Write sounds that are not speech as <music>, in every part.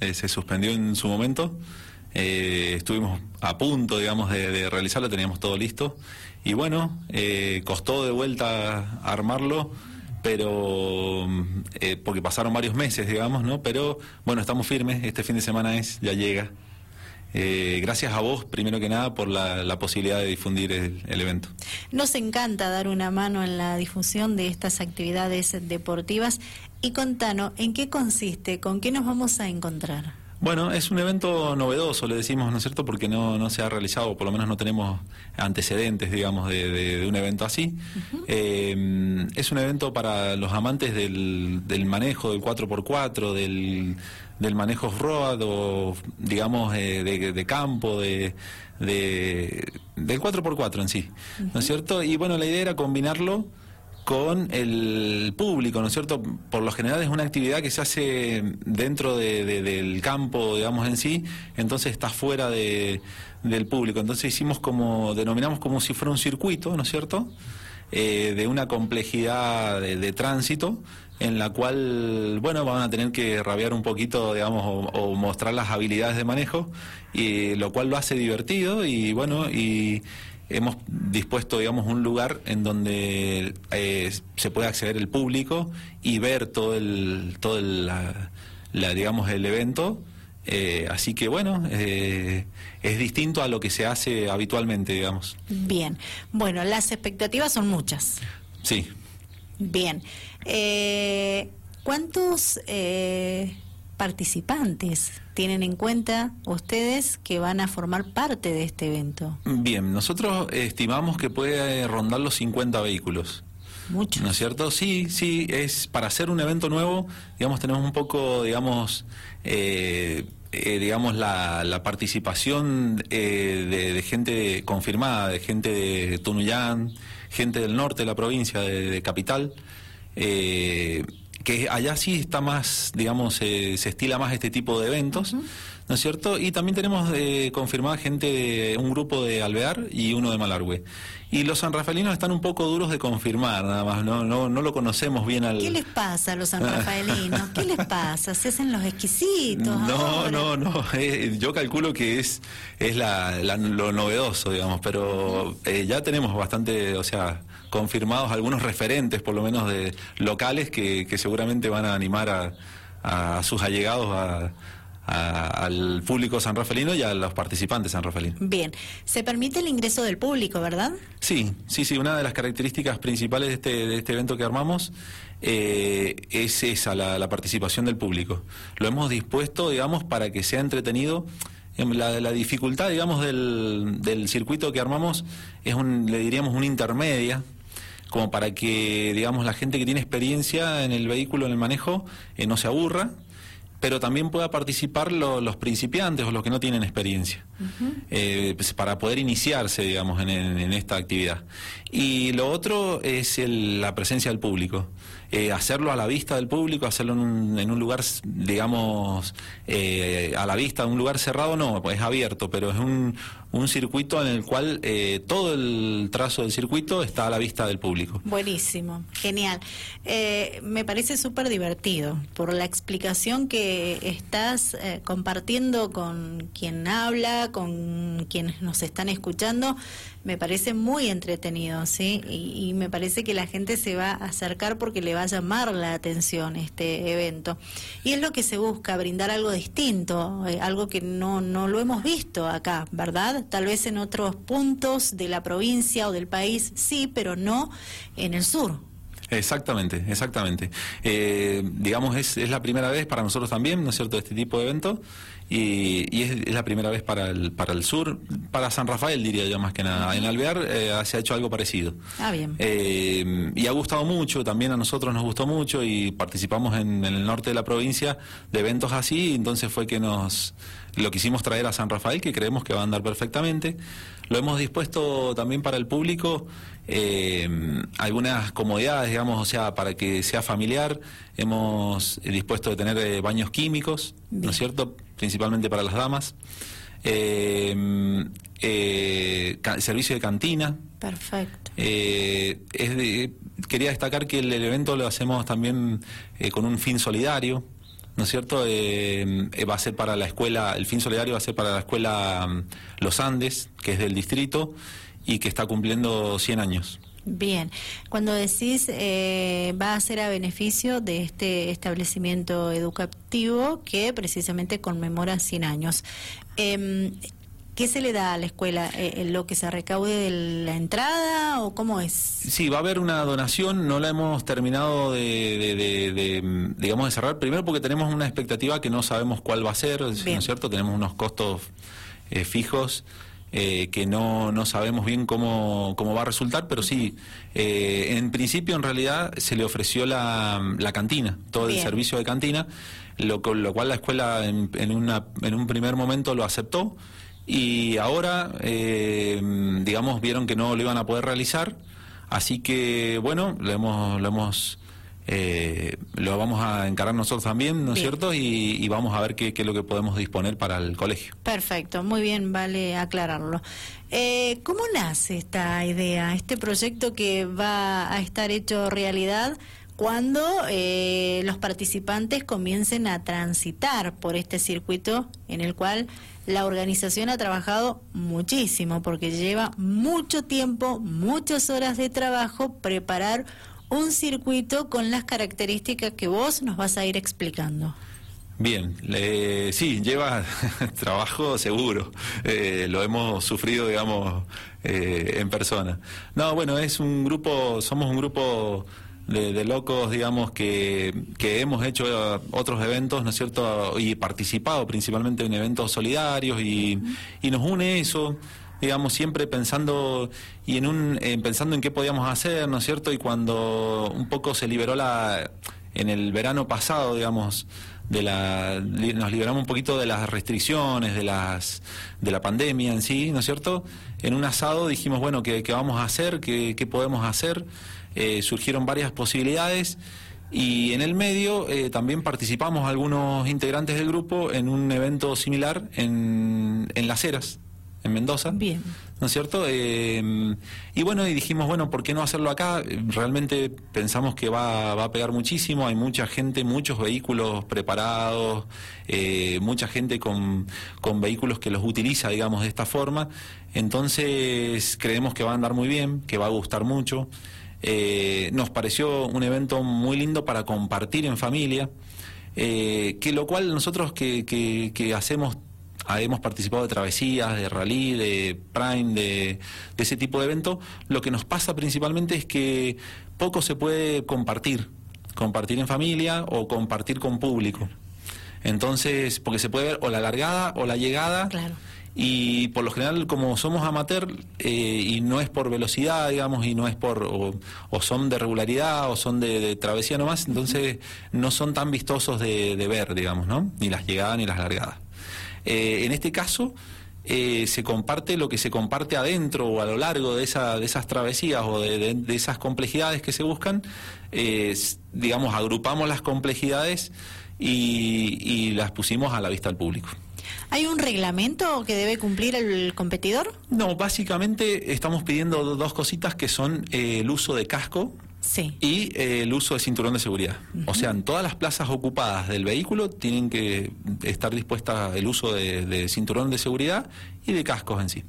se suspendió en su momento. estuvimos a punto, digamos, de, realizarlo, teníamos todo listo. Y bueno, costó de vuelta armarlo pero porque pasaron varios meses, digamos, ¿no? Pero bueno, estamos firmes, este fin de semana es, ya llega. Eh, gracias a vos, primero que nada, por la, posibilidad de difundir el, evento. Nos encanta dar una mano en la difusión de estas actividades deportivas. Y contanos, ¿en qué consiste? ¿Con qué nos vamos a encontrar? Bueno, es un evento novedoso, le decimos, ¿no es cierto? Porque no, no se ha realizado, por lo menos no tenemos antecedentes, digamos, de, un evento así. Eh, es un evento para los amantes del, del manejo del 4x4, del del manejo off-road o, digamos, eh, de, campo, de, de, del 4x4 en sí, ¿no es cierto? Y bueno, la idea era combinarlo con el público, ¿no es cierto? Por lo general es una actividad que se hace dentro del campo, digamos, en sí, entonces está fuera de, del público. Entonces hicimos como, denominamos como si fuera un circuito, ¿no es cierto? Eh, de una complejidad de, tránsito en la cual, bueno, van a tener que rabiar un poquito, digamos, o, mostrar las habilidades de manejo, y lo cual lo hace divertido y, bueno, y hemos dispuesto, digamos, un lugar en donde eh, se puede acceder el público y ver todo el, todo la, digamos, el evento eh, así que bueno, eh, es distinto a lo que se hace habitualmente, digamos. Bien, bueno, las expectativas son muchas. Sí. Bien, eh, ¿cuántos participantes tienen en cuenta ustedes que van a formar parte de este evento? Bien, nosotros estimamos que puede rondar los 50 vehículos. Muchos. ¿No es cierto? Sí, sí, es para hacer un evento nuevo, digamos, tenemos un poco, digamos, eh, eh, digamos, la, participación eh, de, gente confirmada, de gente de Tunuyán, gente del norte de la provincia, de, Capital, eh, que allá sí está más, digamos, se estila más este tipo de eventos. ¿No es cierto? Y también tenemos eh, confirmada gente, de un grupo de Alvear y uno de Malargüe. Y los sanrafaelinos están un poco duros de confirmar, nada más, no, no, no lo conocemos bien al... ¿Qué les pasa a los sanrafaelinos? <laughs> ¿Qué les pasa? ¿Se hacen los exquisitos? No, no, no, <laughs> eh, yo calculo que es, es la, lo novedoso, digamos, pero eh, ya tenemos bastante, o sea, confirmados algunos referentes, por lo menos de locales, que, que seguramente van a animar a, a sus allegados a al público sanrafelino y a los participantes sanrafelinos. Bien, se permite el ingreso del público, ¿verdad? Sí, sí, sí, una de las características principales de este, de este evento que armamos eh, es esa, la, participación del público. Lo hemos dispuesto, digamos, para que sea entretenido. Em, la, la dificultad, digamos, del, del circuito que armamos es, un, le diríamos, una intermedia, como para que, digamos, la gente que tiene experiencia en el vehículo, en el manejo, eh, no se aburra pero también pueda participar los principiantes o los que no tienen experiencia, eh, pues, para poder iniciarse, digamos, en, esta actividad. Y lo otro es la presencia del público. Eh, hacerlo a la vista del público, hacerlo en un, lugar, digamos, eh, a la vista, un lugar cerrado, no, pues es abierto, pero es un, un circuito en el cual eh, todo el trazo del circuito está a la vista del público. Buenísimo, genial. me parece súper divertido por la explicación que estás compartiendo con quien habla, con quienes nos están escuchando me parece muy entretenido, ¿sí? Y, me parece que la gente se va a acercar porque le va a llamar la atención este evento. Y es lo que se busca, brindar algo distinto, eh, algo que no, no lo hemos visto acá, ¿verdad? Tal vez en otros puntos de la provincia o del país sí, pero no en el sur. Exactamente, exactamente. Eh, digamos, es, es la primera vez para nosotros también, ¿no es cierto?, este tipo de evento y, es, la primera vez para el, para el sur, para San Rafael diría yo más que nada. En Alvear eh, se ha hecho algo parecido. Ah, bien. Eh, y ha gustado mucho, también a nosotros nos gustó mucho y participamos en, el norte de la provincia de eventos así, entonces fue que nos lo quisimos traer a San Rafael, que creemos que va a andar perfectamente. Lo hemos dispuesto también para el público, eh, algunas comodidades, digamos, o sea, para que sea familiar. Hemos dispuesto de tener baños químicos, ¿no es cierto? principalmente para las damas. Eh, eh, servicio de cantina. Perfecto. Eh, quería destacar que el, evento lo hacemos también con un fin solidario, ¿no es cierto? Eh, va a ser para la escuela, el fin solidario va a ser para la escuela mm, Los Andes, que es del distrito y que está cumpliendo 100 años. Bien, cuando decís eh, va a ser a beneficio de este establecimiento educativo que precisamente conmemora 100 años. Eh, ¿Qué se le da a la escuela? Eh, eh, ¿Lo que se recaude de la entrada o cómo es? Sí, va a haber una donación, no la hemos terminado de, digamos, de cerrar, primero porque tenemos una expectativa que no sabemos cuál va a ser, ¿no es cierto? Tenemos unos costos eh, fijos. Que no, no sabemos bien cómo, cómo va a resultar, pero sí, en principio en realidad se le ofreció la, la cantina, todo el servicio de cantina, lo, lo cual la escuela en, en, una, en un primer momento lo aceptó y ahora, eh, digamos, vieron que no lo iban a poder realizar, así que, bueno, lo hemos... Lo hemos eh, lo vamos a encarar nosotros también, ¿no es cierto? Y, vamos a ver qué, es lo que podemos disponer para el colegio. Perfecto, muy bien, vale aclararlo. Eh, ¿Cómo nace esta idea, este proyecto que va a estar hecho realidad? cuando eh, los participantes comiencen a transitar por este circuito en el cual la organización ha trabajado muchísimo, porque lleva mucho tiempo, muchas horas de trabajo preparar un circuito con las características que vos nos vas a ir explicando. Bien, sí, lleva <laughs> trabajo seguro, eh, lo hemos sufrido, digamos, eh, en persona. No, bueno, es un grupo, somos un grupo de, locos, digamos, que, que, hemos hecho otros eventos, ¿no es cierto? Y participado principalmente en eventos solidarios y, y nos une eso digamos siempre pensando y en un pensando en qué podíamos hacer no es cierto y cuando un poco se liberó la en el verano pasado digamos de la nos liberamos un poquito de las restricciones de las de la pandemia en sí no es cierto en un asado dijimos bueno qué, vamos a hacer qué, qué podemos hacer eh, surgieron varias posibilidades y en el medio eh, también participamos algunos integrantes del grupo en un evento similar en, en Las Heras, en Mendoza. Bien. ¿No es cierto? Eh, y bueno, y dijimos, bueno, ¿por qué no hacerlo acá? Realmente pensamos que va, va a pegar muchísimo, hay mucha gente, muchos vehículos preparados, mucha gente con, con vehículos que los utiliza, digamos, de esta forma. Entonces creemos que va a andar muy bien, que va a gustar mucho. Eh, nos pareció un evento muy lindo para compartir en familia, eh, que lo cual nosotros que, que, hacemos hemos participado de travesías, de rally, de prime, de, ese tipo de evento, lo que nos pasa principalmente es que poco se puede compartir, compartir en familia o compartir con público. Entonces, porque se puede ver o la largada o la llegada. Claro. Y por lo general como somos amateur eh, y no es por velocidad digamos y no es por o, son de regularidad o son de, travesía nomás entonces no son tan vistosos de, ver digamos no ni las llegadas ni las largadas eh, en este caso eh, se comparte lo que se comparte adentro o a lo largo de, esa, de esas travesías o de, esas complejidades que se buscan, digamos, agrupamos las complejidades y, y las pusimos a la vista del público. ¿Hay un reglamento que debe cumplir el competidor? No, básicamente estamos pidiendo dos cositas que son eh, el uso de casco y eh, el uso de cinturón de seguridad. O sea, en todas las plazas ocupadas del vehículo tienen que estar dispuesta el uso de cinturón de seguridad y de cascos en sí.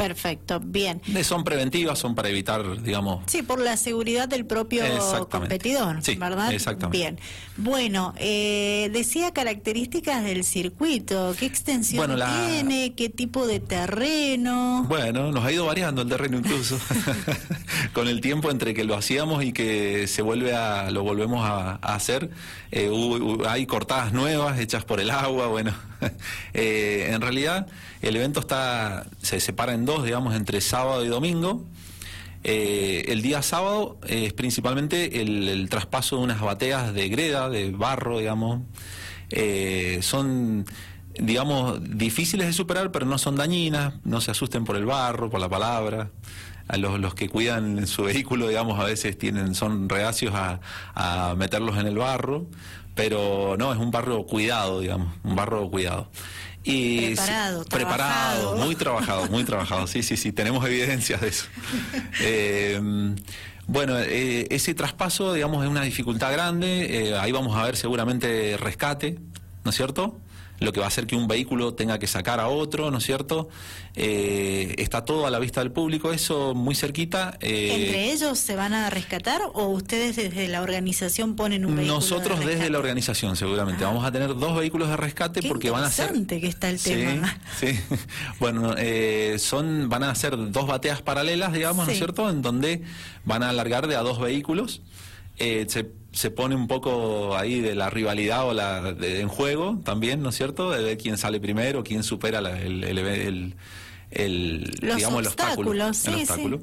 Perfecto, bien. Son preventivas, son para evitar, digamos. Sí, por la seguridad del propio competidor, sí, ¿verdad? Exactamente. Bien. Bueno, eh, decía características del circuito, qué extensión tiene, qué tipo de terreno. Bueno, nos ha ido variando el terreno incluso. <laughs> Con el tiempo entre que lo hacíamos y que se vuelve a, lo volvemos a, hacer, eh, hay cortadas nuevas hechas por el agua, bueno. <laughs> Eh, en realidad, el evento está se separa en dos, digamos, entre sábado y domingo. Eh, el día sábado es principalmente el, traspaso de unas bateas de greda, de barro, digamos. Eh, son, digamos, difíciles de superar, pero no son dañinas, no se asusten por el barro, por la palabra. A los, los que cuidan su vehículo, digamos, a veces tienen, son reacios a, a meterlos en el barro, pero no, es un barro cuidado, digamos, un barro cuidado. Y preparado, preparado, muy trabajado, muy trabajado. Sí, sí, sí, tenemos evidencias de eso. <laughs> Eh, bueno, eh, ese traspaso, digamos, es una dificultad grande. Eh, ahí vamos a ver seguramente rescate. ¿no es cierto? Lo que va a hacer que un vehículo tenga que sacar a otro, ¿no es cierto? Eh, está todo a la vista del público, eso muy cerquita. Eh, ¿Entre ellos se van a rescatar o ustedes desde la organización ponen un vehículo? Nosotros desde la organización, seguramente. Ah. Vamos a tener dos vehículos de rescate porque van a ser. que está el tema. Sí, <laughs> bueno, eh, son, van a ser dos bateas paralelas, digamos, ¿no es cierto? En donde van a alargar de a dos vehículos. se se pone un poco ahí de la rivalidad o la en juego también, ¿no es cierto? De ver quién sale primero, quién supera el, el, el, digamos, obstáculo. el obstáculo.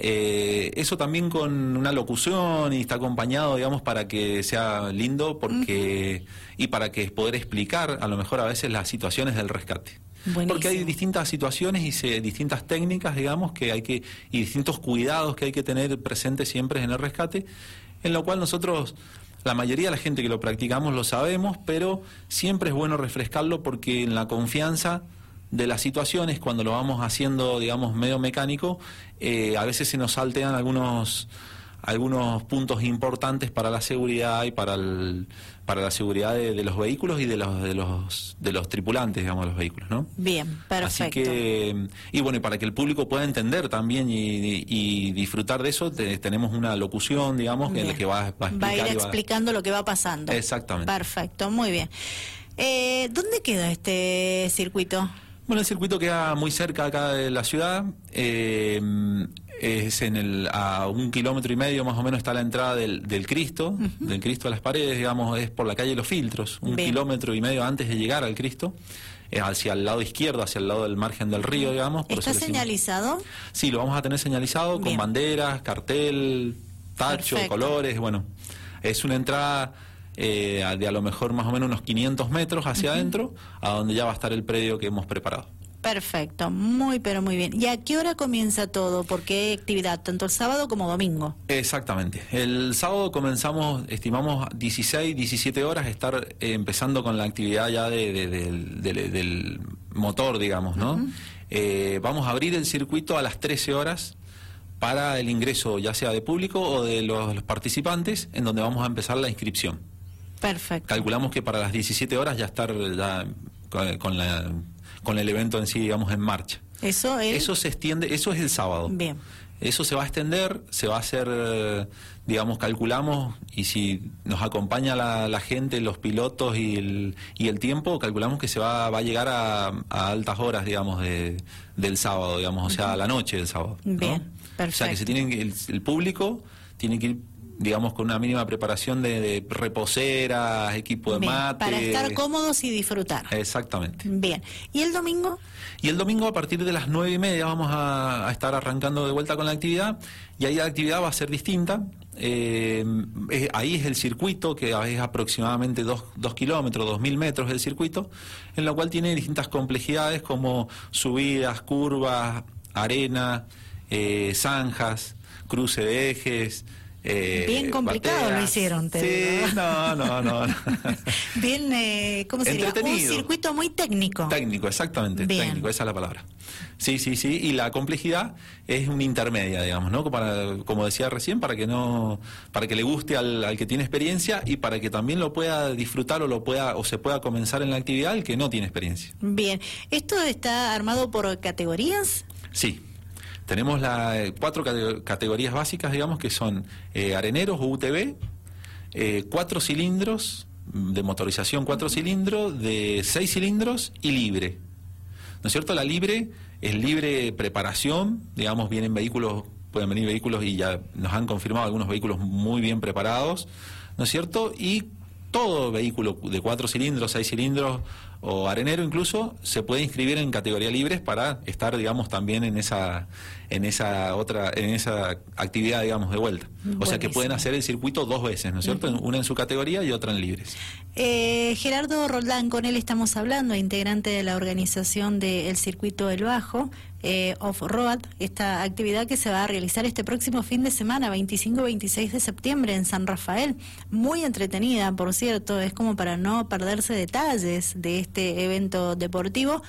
Eh, eso también con una locución y está acompañado, digamos, para que sea lindo porque y para que poder explicar a lo mejor a veces las situaciones del rescate. Porque hay distintas situaciones y distintas técnicas, digamos, que hay que y distintos cuidados que hay que tener presentes siempre en el rescate en lo cual nosotros, la mayoría de la gente que lo practicamos lo sabemos, pero siempre es bueno refrescarlo porque en la confianza de las situaciones, cuando lo vamos haciendo, digamos, medio mecánico, eh, a veces se nos saltean algunos algunos puntos importantes para la seguridad y para el, para la seguridad de, los vehículos y de los de los de los tripulantes digamos de los vehículos no bien perfecto así que y bueno y para que el público pueda entender también y, disfrutar de eso tenemos una locución digamos que, que va, va, a va a ir explicando lo que va pasando. Exactamente. Perfecto muy bien. Eh, dónde queda este circuito bueno el circuito queda muy cerca acá de la ciudad. Eh, es en el, a un kilómetro y medio más o menos está la entrada del, del Cristo, del Cristo a las paredes, digamos, es por la calle Los Filtros, un kilómetro y medio antes de llegar al Cristo, es hacia el lado izquierdo, hacia el lado del margen del río, digamos. ¿Está señalizado? Sí, lo vamos a tener señalizado con banderas, cartel, tacho, colores, bueno, es una entrada... Eh, de a lo mejor más o menos unos 500 metros hacia adentro, a donde ya va a estar el predio que hemos preparado. Perfecto, muy pero muy bien. ¿Y a qué hora comienza todo? ¿Por qué actividad? Tanto el sábado como domingo. Exactamente. El sábado comenzamos, estimamos 16, 17 horas, estar eh, empezando con la actividad ya de, del motor, digamos, ¿no? Eh, vamos a abrir el circuito a las 13 horas para el ingreso ya sea de público o de los, participantes, en donde vamos a empezar la inscripción. Perfecto. Calculamos que para las 17 horas ya estar ya con la con el evento en sí, digamos, en marcha. Eso es... Eso se extiende, eso es el sábado. Bien. Eso se va a extender, se va a hacer, digamos, calculamos, y si nos acompaña la, gente, los pilotos y el, y el tiempo, calculamos que se va, va a llegar a, altas horas, digamos, de, del sábado, digamos, o sea, a la noche del sábado. Bien, perfecto. O sea, que se tienen, el, el público tiene que ir digamos, con una mínima preparación de, reposeras, equipo de mate. Para estar cómodos y disfrutar. Exactamente. Bien. ¿Y el domingo? Y el domingo a partir de las nueve y media vamos a, estar arrancando de vuelta con la actividad y ahí la actividad va a ser distinta. Eh, ahí es el circuito, que es aproximadamente dos, dos kilómetros, dos mil metros el circuito, en lo cual tiene distintas complejidades como subidas, curvas, arena, eh, zanjas, cruce de ejes, eh, Bien complicado lo hicieron, te Sí, no, no, no. <laughs> Bien, eh, ¿cómo sería? Un circuito muy técnico. Técnico, exactamente, técnico, esa es la palabra. Sí, sí, sí, y la complejidad es una intermedia, digamos, ¿no? Para, como decía recién, para que no, para que le guste al, al, que tiene experiencia y para que también lo pueda disfrutar o lo pueda, o se pueda comenzar en la actividad el que no tiene experiencia. Bien, ¿esto está armado por categorías? Sí, tenemos las eh, cuatro categorías básicas, digamos, que son eh, areneros o UTV, eh, cuatro cilindros de motorización, cuatro cilindros, de seis cilindros y libre. ¿No es cierto? La libre es libre preparación, digamos, vienen vehículos, pueden venir vehículos y ya nos han confirmado algunos vehículos muy bien preparados, ¿no es cierto? Y todo vehículo de cuatro cilindros, seis cilindros o arenero incluso se puede inscribir en categoría libres para estar digamos también en esa en esa otra en esa actividad digamos de vuelta. O sea que pueden hacer el circuito dos veces no es cierto una en su categoría y otra en libres. Eh, Gerardo Roldán con él estamos hablando integrante de la organización del circuito del Bajo eh, off-road, esta actividad que se va a realizar este próximo fin de semana, 25-26 de septiembre en San Rafael. Muy entretenida, por cierto, es como para no perderse detalles de este evento deportivo.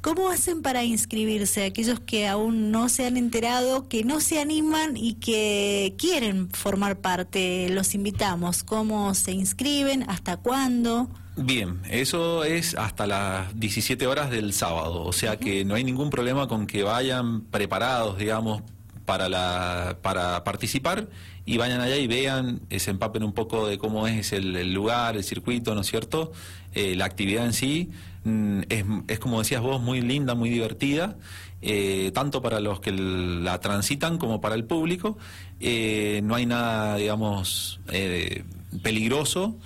¿Cómo hacen para inscribirse aquellos que aún no se han enterado, que no se animan y que quieren formar parte? Los invitamos. ¿Cómo se inscriben? ¿Hasta cuándo? Bien, eso es hasta las 17 horas del sábado, o sea que no hay ningún problema con que vayan preparados, digamos, para, la, para participar y vayan allá y vean, eh, se empapen un poco de cómo es el, lugar, el circuito, ¿no es cierto? Eh, la actividad en sí mm, es, es, como decías vos, muy linda, muy divertida, eh, tanto para los que la transitan como para el público. no hay nada, digamos, peligroso,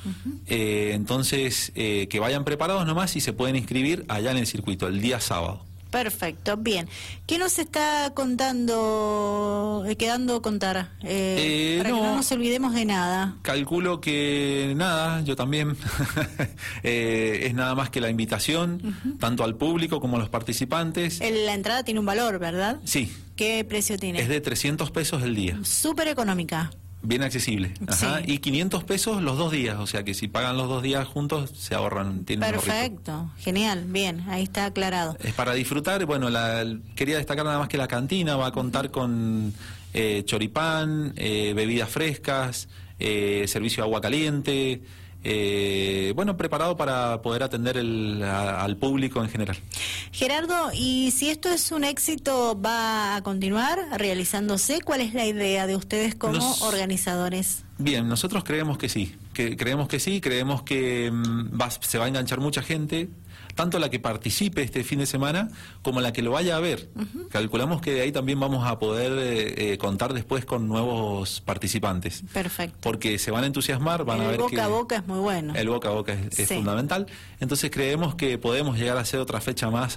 entonces que vayan preparados nomás y se pueden inscribir allá en el circuito el día sábado. Perfecto, bien. ¿Qué nos está contando, eh, quedando contar? Eh, eh, para que no nos olvidemos de nada. Calculo que nada, yo también. <laughs> es nada más que la invitación, tanto al público como a los participantes. la entrada tiene un valor, ¿verdad? Sí. ¿Qué precio tiene? Es de 300 pesos el día. Súper económica. Bien accesible. Ajá. Y 500 pesos los dos días, o sea que si pagan los dos días juntos se ahorran. Perfecto, genial, bien, ahí está aclarado. Es para disfrutar, bueno, la, quería destacar nada más que la cantina va a contar con eh, choripán, eh, bebidas frescas, eh, servicio de agua caliente eh, bueno, preparado para poder atender al público en general. Gerardo, y si esto es un éxito, ¿va a continuar realizándose? ¿Cuál es la idea de ustedes como organizadores? Bien, nosotros creemos que sí, que creemos que sí, creemos que mm, se va a enganchar mucha gente tanto la que participe este fin de semana como la que lo vaya a ver. Calculamos que de ahí también vamos a poder eh, eh, contar después con nuevos participantes. Perfecto. Porque se van a entusiasmar, van a ver boca a boca es muy bueno. El boca a boca es, fundamental. Entonces creemos que podemos llegar a hacer otra fecha más